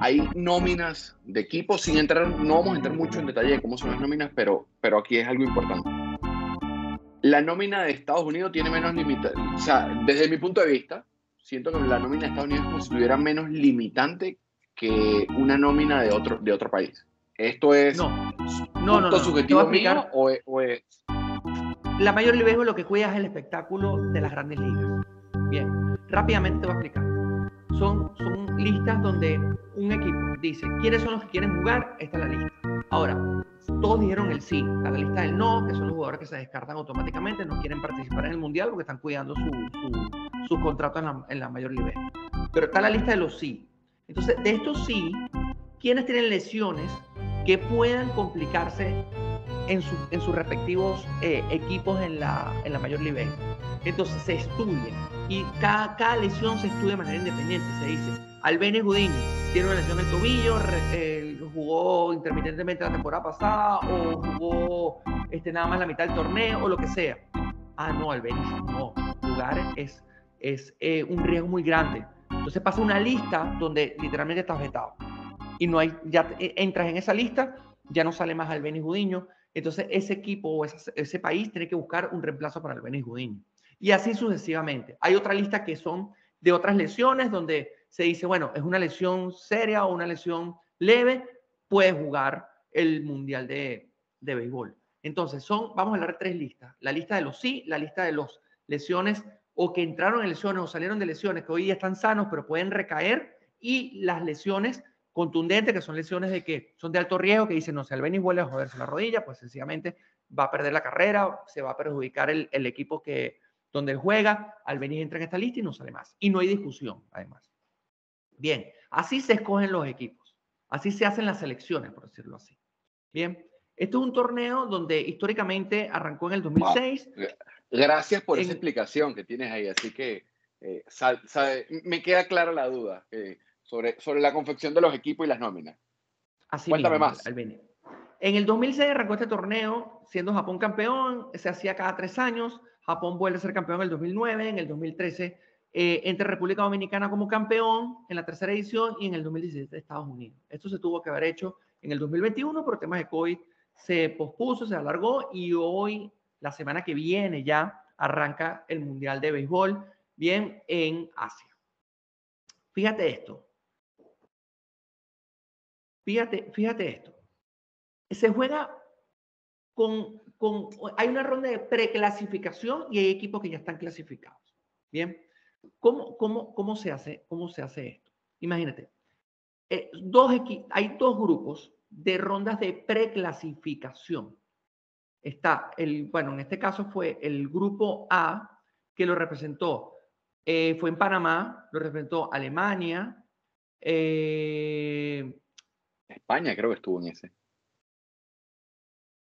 Hay nóminas de equipos, sin entrar, no vamos a entrar mucho en detalle de cómo son las nóminas, pero, pero aquí es algo importante. La nómina de Estados Unidos tiene menos limitaciones, o sea, desde mi punto de vista, siento que la nómina de Estados Unidos es como si tuviera menos limitante que una nómina de otro, de otro país. Esto es no, no, no, no, subjetivo mío o es, La Mayor Liga lo que cuida es el espectáculo de las grandes ligas. Bien, rápidamente te voy a explicar. Son, listas donde un equipo dice, ¿quiénes son los que quieren jugar? Esta es la lista. Ahora, todos dijeron el sí, a la lista del no, que son los jugadores que se descartan automáticamente, no quieren participar en el Mundial porque están cuidando su, su, sus contratos en la, en la Mayor Liga. Pero está la lista de los sí. Entonces, de estos sí, ¿quiénes tienen lesiones que puedan complicarse en, en sus respectivos eh, equipos en la, en la mayor nivel. Entonces se estudia y cada, cada lesión se estudia de manera independiente. Se dice, Albene Gudiño tiene una lesión en el tobillo, jugó intermitentemente la temporada pasada o jugó este, nada más la mitad del torneo o lo que sea. Ah, no, Albene no. Jugar es, es eh, un riesgo muy grande. Entonces pasa una lista donde literalmente estás vetado. Y no hay, ya entras en esa lista, ya no sale más Albeni Gudiño. Entonces ese equipo o ese, país tiene que buscar un reemplazo para Albeni Gudiño. Y así sucesivamente. Hay otra lista que son de otras lesiones donde se dice, bueno, es una lesión seria o una lesión leve, puede jugar el Mundial de, de Béisbol. Entonces, son, vamos a hablar de tres listas. La lista de los sí, la lista de los lesiones o que entraron en lesiones o salieron de lesiones que hoy ya están sanos pero pueden recaer y las lesiones contundentes, que son lesiones de que son de alto riesgo, que dicen, no, si Albeniz vuelve a joderse la rodilla, pues sencillamente va a perder la carrera, se va a perjudicar el equipo que, donde él juega, Albeniz entra en esta lista y no sale más. Y no hay discusión, además. Bien, así se escogen los equipos, así se hacen las selecciones, por decirlo así. Bien, esto es un torneo donde históricamente arrancó en el 2006. Gracias por esa explicación que tienes ahí. Así que eh, me queda clara la duda eh, sobre, sobre la confección de los equipos y las nóminas. Así Cuéntame más. En el 2006 arrancó este torneo, siendo Japón campeón, se hacía cada tres años. Japón vuelve a ser campeón en el 2009, en el 2013 eh, entre República Dominicana como campeón en la tercera edición y en el 2017 Estados Unidos. Esto se tuvo que haber hecho en el 2021 por temas de COVID, se pospuso, se alargó y hoy la semana que viene ya arranca el Mundial de Béisbol, bien, en Asia. Fíjate esto. Fíjate, fíjate esto. Se juega con, con, hay una ronda de preclasificación y hay equipos que ya están clasificados. Bien, ¿cómo, cómo, cómo, se, hace, cómo se hace esto? Imagínate, eh, dos hay dos grupos de rondas de preclasificación está el, bueno, en este caso fue el grupo A que lo representó, eh, fue en Panamá, lo representó Alemania. Eh, España creo que estuvo en ese.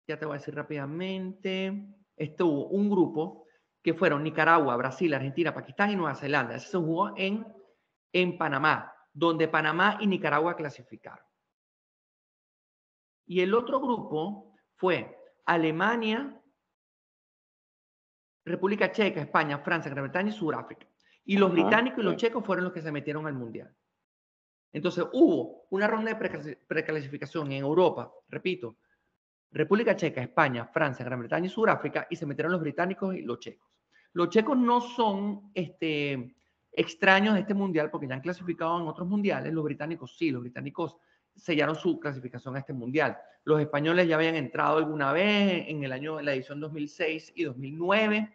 Ya te voy a decir rápidamente. Estuvo un grupo que fueron Nicaragua, Brasil, Argentina, Pakistán y Nueva Zelanda. Ese se jugó en, en Panamá, donde Panamá y Nicaragua clasificaron. Y el otro grupo fue Alemania, República Checa, España, Francia, Gran Bretaña y Sudáfrica. Y los británicos y los checos fueron los que se metieron al Mundial. Entonces hubo una ronda de preclasificación en Europa, repito, República Checa, España, Francia, Gran Bretaña y Sudáfrica, y se metieron los británicos y los checos. Los checos no son este, extraños de este mundial porque ya han clasificado en otros mundiales, los británicos sí, los británicos sellaron su clasificación a este mundial. Los españoles ya habían entrado alguna vez en el año, en la edición 2006 y 2009,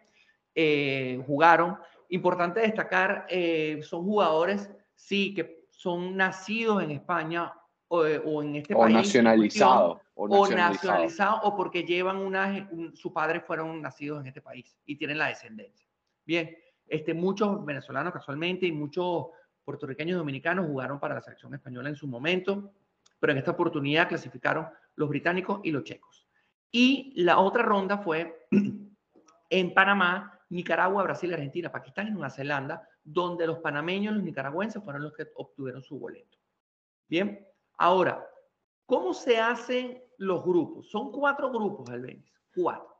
eh, jugaron. Importante destacar, eh, son jugadores, sí, que son nacidos en España o, en este país. Nacionalizado, o nacionalizados. O porque llevan una, sus padres fueron nacidos en este país y tienen la descendencia. Bien, este, muchos venezolanos casualmente y muchos puertorriqueños y dominicanos jugaron para la selección española en su momento pero en esta oportunidad clasificaron los británicos y los checos. Y la otra ronda fue en Panamá, Nicaragua, Brasil, Argentina, Pakistán y Nueva Zelanda, donde los panameños y los nicaragüenses fueron los que obtuvieron su boleto. Bien, ahora, ¿cómo se hacen los grupos? Son cuatro grupos, Albeniz, cuatro.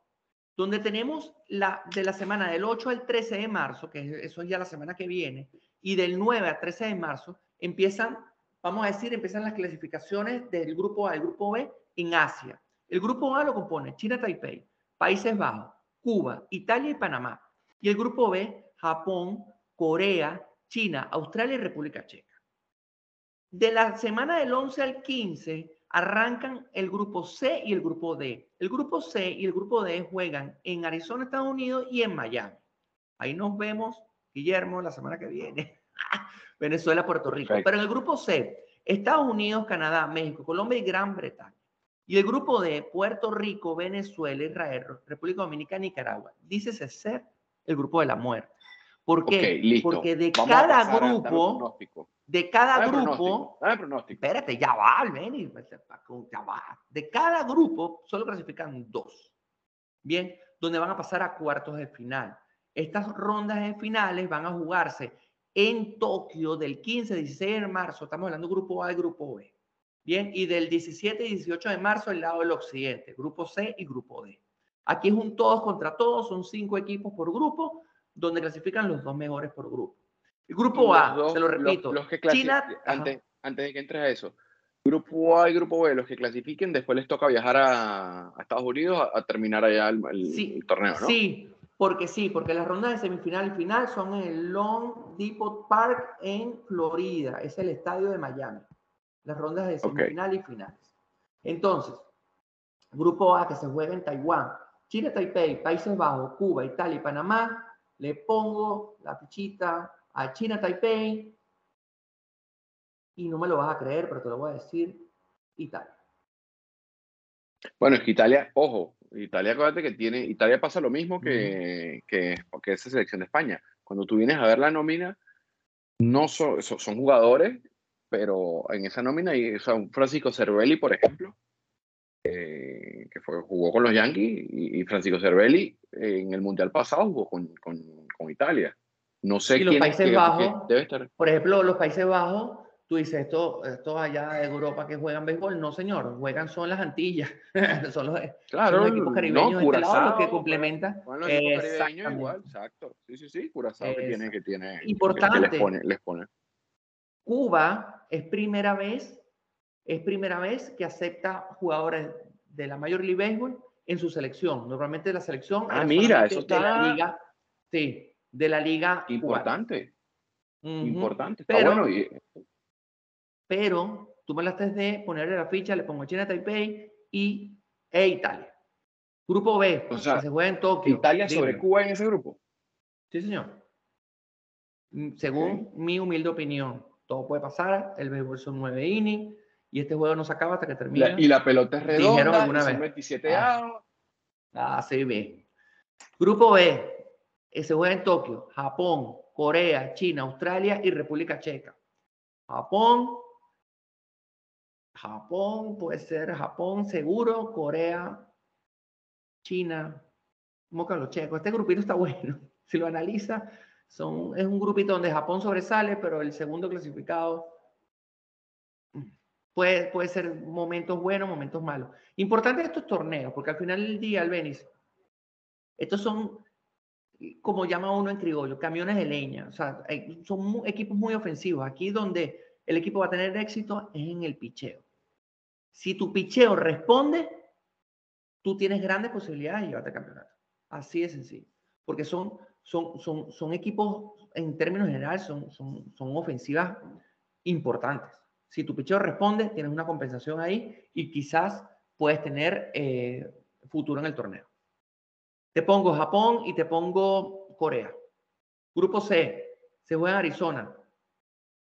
Donde tenemos la, de la semana del 8 al 13 de marzo, que eso es ya la semana que viene, y del 9 al 13 de marzo, empiezan vamos a decir, empiezan las clasificaciones del grupo A el grupo B en Asia. El grupo A lo compone China, Taipei, Países Bajos, Cuba, Italia y Panamá. Y el grupo B, Japón, Corea, China, Australia y República Checa. De la semana del 11 al 15 arrancan el grupo C y el grupo D. El grupo C y el grupo D juegan en Arizona, Estados Unidos y en Miami. Ahí nos vemos, Guillermo, la semana que viene. Venezuela, Puerto Rico. Pero en el grupo C, Estados Unidos, Canadá, México, Colombia y Gran Bretaña. Y el grupo D, Puerto Rico, Venezuela, Israel, República Dominicana, Nicaragua. Dice ser el grupo de la muerte. ¿Por qué? Porque de cada grupo, de cada grupo, espérate, ya va, ya va. De cada grupo solo clasifican dos. Bien, donde van a pasar a cuartos de final. Estas rondas de finales van a jugarse en Tokio del 15 16 de marzo. Estamos hablando grupo A y grupo B. Bien, y del 17 y 18 de marzo el lado del occidente, grupo C y grupo D. Aquí es un todos contra todos, son cinco equipos por grupo donde clasifican los dos mejores por grupo. El grupo A, se lo repito, los, que China, antes, antes, de que entres a eso, grupo A y grupo B, los que clasifiquen, después les toca viajar a, Estados Unidos a, terminar allá el, torneo, ¿no? Sí, porque sí, porque las rondas de semifinal y final son en el Long Depot Park en Florida, es el estadio de Miami. Las rondas de semifinal y finales. Entonces, grupo A que se juega en Taiwán, China, Taipei, Países Bajos, Cuba, Italia y Panamá, le pongo la fichita a China Taipei y no me lo vas a creer, pero te lo voy a decir, Italia. Bueno, es que Italia, ojo, Italia, acuérdate que tiene, Italia pasa lo mismo que, que, que esa selección de España. Cuando tú vienes a ver la nómina, no son, son jugadores, pero en esa nómina hay son Francisco Cervelli, por ejemplo, eh, que fue, jugó con los Yankees, y, Francisco Cervelli en el Mundial pasado jugó con, con, con Italia. No sé y los Países Bajos, debe estar. por ejemplo, los Países Bajos, tú dices, esto, esto allá de Europa que juegan béisbol, no señor, juegan son las Antillas, son los, claro, equipos caribeños no, de este los que complementan. Bueno, los igual, exacto, sí, sí, sí, Curazao que tiene, que tiene, importante, les, pone, les pone. Cuba es primera vez es primera vez que acepta jugadores de la Major League Baseball en su selección. Normalmente la selección ah, mira, eso está... la liga, sí, de la liga importante. Importante, pero, bueno. Pero tú me las de ponerle la ficha, le pongo China Taipei y e Italia. Grupo B, o sea, que se juega en Tokio. ¿Italia sobre Cuba en ese grupo? Sí, señor. Mm, según mi humilde opinión, todo puede pasar. El béisbol son nueve innings y este juego no se acaba hasta que termine. y la pelota es redonda, Dijeron alguna vez. 27 ah. ah, sí, ve. Grupo B, se juega en Tokio, Japón, Corea, China, Australia y República Checa. Japón, Japón, puede ser Japón seguro, Corea, China, como los checos. Este grupito está bueno. Si lo analiza, son, es un grupito donde Japón sobresale, pero el segundo clasificado Puede, puede ser momentos buenos, momentos malos. Importante estos torneos, porque al final del día, Albenis, estos son, como llama uno en criollo, camiones de leña. O sea, son equipos muy ofensivos. Aquí donde el equipo va a tener éxito es en el picheo. Si tu picheo responde, tú tienes grandes posibilidades de llevarte al campeonato. Así de sencillo. Porque son, son, son, son equipos, en términos generales, son, son, son ofensivas importantes. Si tu picheo responde, tienes una compensación ahí y quizás puedes tener eh, futuro en el torneo. Te pongo Japón y te pongo Corea. Grupo C, se juega en Arizona.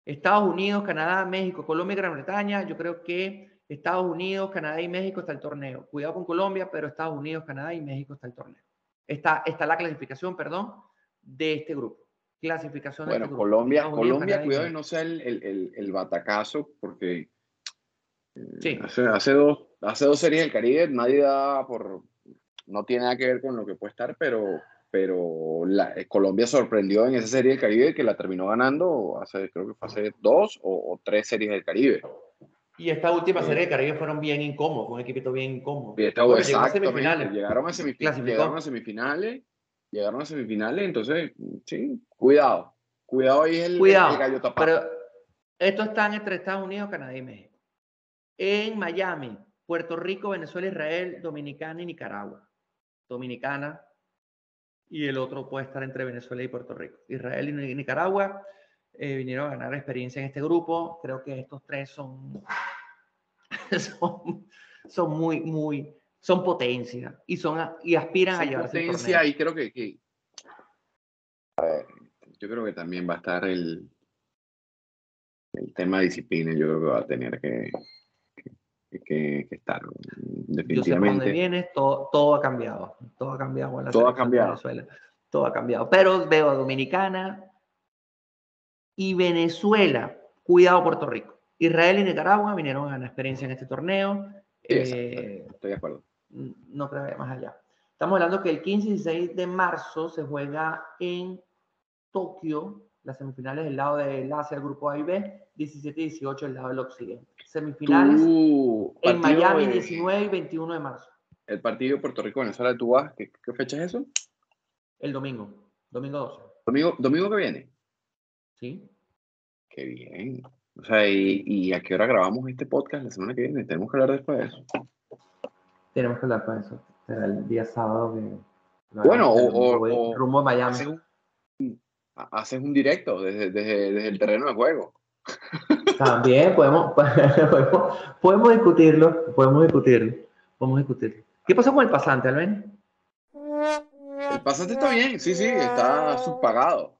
Estados Unidos, Canadá, México, Colombia y Gran Bretaña. Yo creo que Estados Unidos, Canadá y México está el torneo. Cuidado con Colombia, pero Estados Unidos, Canadá y México está el torneo. Está, está la clasificación, perdón, de este grupo clasificación. Bueno, Colombia, Colombia, cuidado de no sea el, el, el, batacazo, porque sí. hace, hace, dos, hace dos series del Caribe nadie da por... No tiene nada que ver con lo que puede estar, pero, pero la, eh, Colombia sorprendió en esa serie del Caribe que la terminó ganando hace, creo que fue hace dos o, tres series del Caribe. Y esta última serie del Caribe fueron bien incómodos, un equipito bien incómodo. Llegaron a semifinales. Llegaron a semifinales llegaron a semifinales, entonces, sí, cuidado. Cuidado ahí el, cuidado, gallo tapado. Pero Estos están entre Estados Unidos, Canadá y México. En Miami, Puerto Rico, Venezuela, Israel, Dominicana y Nicaragua. Dominicana y el otro puede estar entre Venezuela y Puerto Rico. Israel y Nicaragua eh, vinieron a ganar experiencia en este grupo. Creo que estos tres son, son, son muy, muy, son potencia y, son, y aspiran a llevarse potencia y creo que, que, a ver, yo creo que también va a estar el, el tema de disciplina, yo creo que va a tener que, que, estar. Definitivamente. Yo sé dónde viene, todo, todo ha cambiado. Todo ha cambiado en la todo ha cambiado. Venezuela. Todo ha cambiado. Pero veo a Dominicana y Venezuela. Cuidado Puerto Rico. Israel y Nicaragua vinieron a ganar experiencia en este torneo. Eh, estoy de acuerdo. No creo que más allá. Estamos hablando que el 15 y 16 de marzo se juega en Tokio, las semifinales del lado del Asia, el grupo A y B, 17 y 18 del lado del Occidente. Semifinales en Miami, 19 y 21 de marzo. El partido Puerto Rico-Venezuela, ¿tú vas? ¿Qué, fecha es eso? El domingo, domingo 12. ¿Domingo, domingo que viene? Sí. Qué bien. O sea, ¿y, a qué hora grabamos este podcast la semana que viene? Tenemos que hablar después de eso. Tenemos que hablar después de eso. Será el día sábado que... Bueno, o, rumbo a Miami haces un directo desde, desde, el terreno de juego. También podemos, podemos, discutirlo, podemos discutirlo, podemos discutirlo. ¿Qué pasó con el pasante, Alben? El pasante está bien, sí, sí, está subpagado.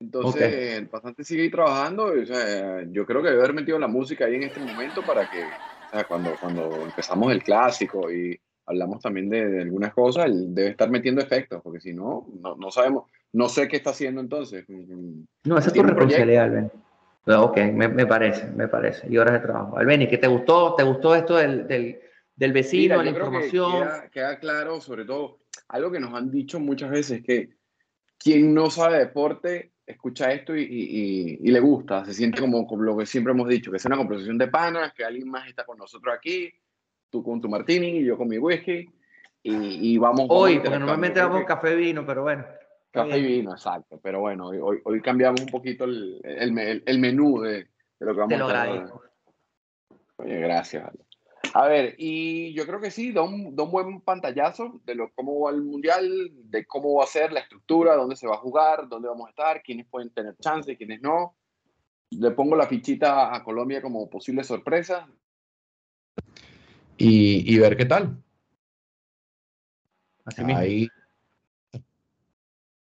Entonces, el pasante sigue ahí trabajando. O sea, yo creo que debe haber metido la música ahí en este momento para que, o sea, cuando, cuando empezamos el clásico y hablamos también de, algunas cosas, él debe estar metiendo efectos, porque si no, no, sabemos, no sé qué está haciendo entonces. No, esa es tu responsabilidad, Alben. Ok, me, me, parece, me parece. Y horas de trabajo. Alben, ¿y qué te gustó? ¿Te gustó esto del, del, del vecino, la información? queda, claro, sobre todo, algo que nos han dicho muchas veces, que quien no sabe deporte escucha esto y, y, y, le gusta, se siente como, como, lo que siempre hemos dicho, que es una conversación de panas, que alguien más está con nosotros aquí, tú con tu martini y yo con mi whisky. Y, y vamos. Hoy, porque normalmente vamos café vino, pero bueno. Café y vino, exacto. Pero bueno, hoy, hoy cambiamos un poquito el, el, el menú de, de, lo que vamos a hacer. Oye, gracias. A ver, y yo creo que sí, da un, da un buen pantallazo de lo, cómo va el mundial, de cómo va a ser la estructura, dónde se va a jugar, dónde vamos a estar, quiénes pueden tener chance, quiénes no. Le pongo la fichita a Colombia como posible sorpresa y, ver qué tal. Así Ahí.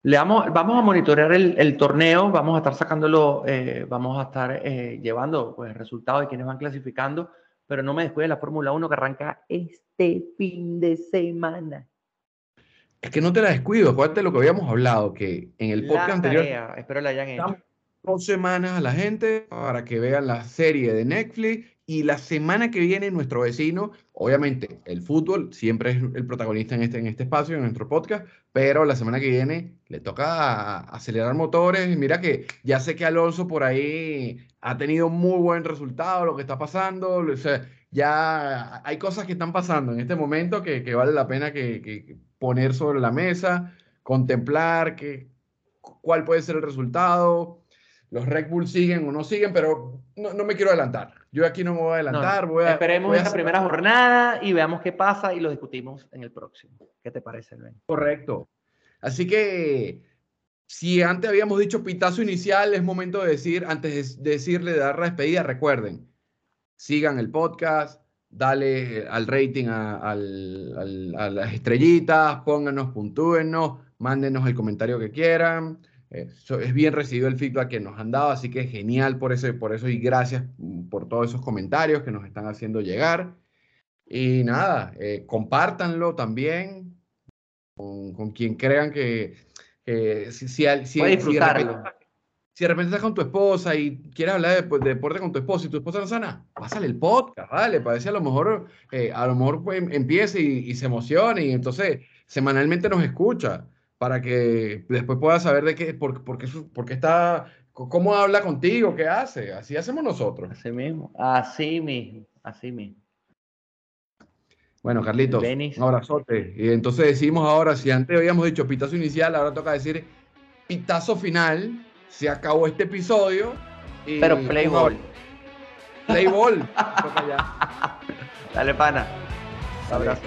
Le vamos, vamos a monitorear el, torneo, vamos a estar sacándolo, eh, vamos a estar eh, llevando pues, resultados de quienes van clasificando, pero no me descuide la Fórmula 1 que arranca este fin de semana. Es que no te la descuido, acuérdate lo que habíamos hablado, que en el podcast anterior. espero la hayan hecho. Dos semanas a la gente para que vean la serie de Netflix y la semana que viene, nuestro vecino, obviamente, el fútbol siempre es el protagonista en este, en este espacio, en nuestro podcast, pero la semana que viene le toca acelerar motores. Mira que ya sé que Alonso por ahí ha tenido muy buen resultado, lo que está pasando. O sea, ya hay cosas que están pasando en este momento que, vale la pena que, poner sobre la mesa, contemplar que, cuál puede ser el resultado los Red Bull siguen o no siguen, pero no, no me quiero adelantar. Yo aquí no me voy a adelantar. voy a, esperemos esta primera jornada y veamos qué pasa y lo discutimos en el próximo. ¿Qué te parece, Luis? Correcto. Así que si antes habíamos dicho pitazo inicial, es momento de decir, antes de decirle, de dar la despedida, recuerden, sigan el podcast, dale al rating a, a las estrellitas, pónganos, puntúennos, mándenos el comentario que quieran es bien recibido el feedback que nos han dado, así que genial por eso, por eso y gracias por todos esos comentarios que nos están haciendo llegar. Y nada, eh, compártanlo también con, quien crean que, si, si, si, disfrutarlo. Si de, repente, estás con tu esposa y quieres hablar de, deporte con tu esposa y tu esposa no sana, pásale el podcast, vale, parece a lo mejor, eh, a lo mejor pues, empiece y, y se emocione y entonces semanalmente nos escucha para que después puedas saber de qué, por, por, qué, por qué está, cómo habla contigo, qué hace. Así hacemos nosotros. Así mismo, así mismo, así mismo. Bueno, Carlitos, un abrazote. Y entonces decimos ahora, si antes habíamos dicho pitazo inicial, ahora toca decir pitazo final. Se acabó este episodio Pero play ball. Play ball. Dale, pana. Abrazo.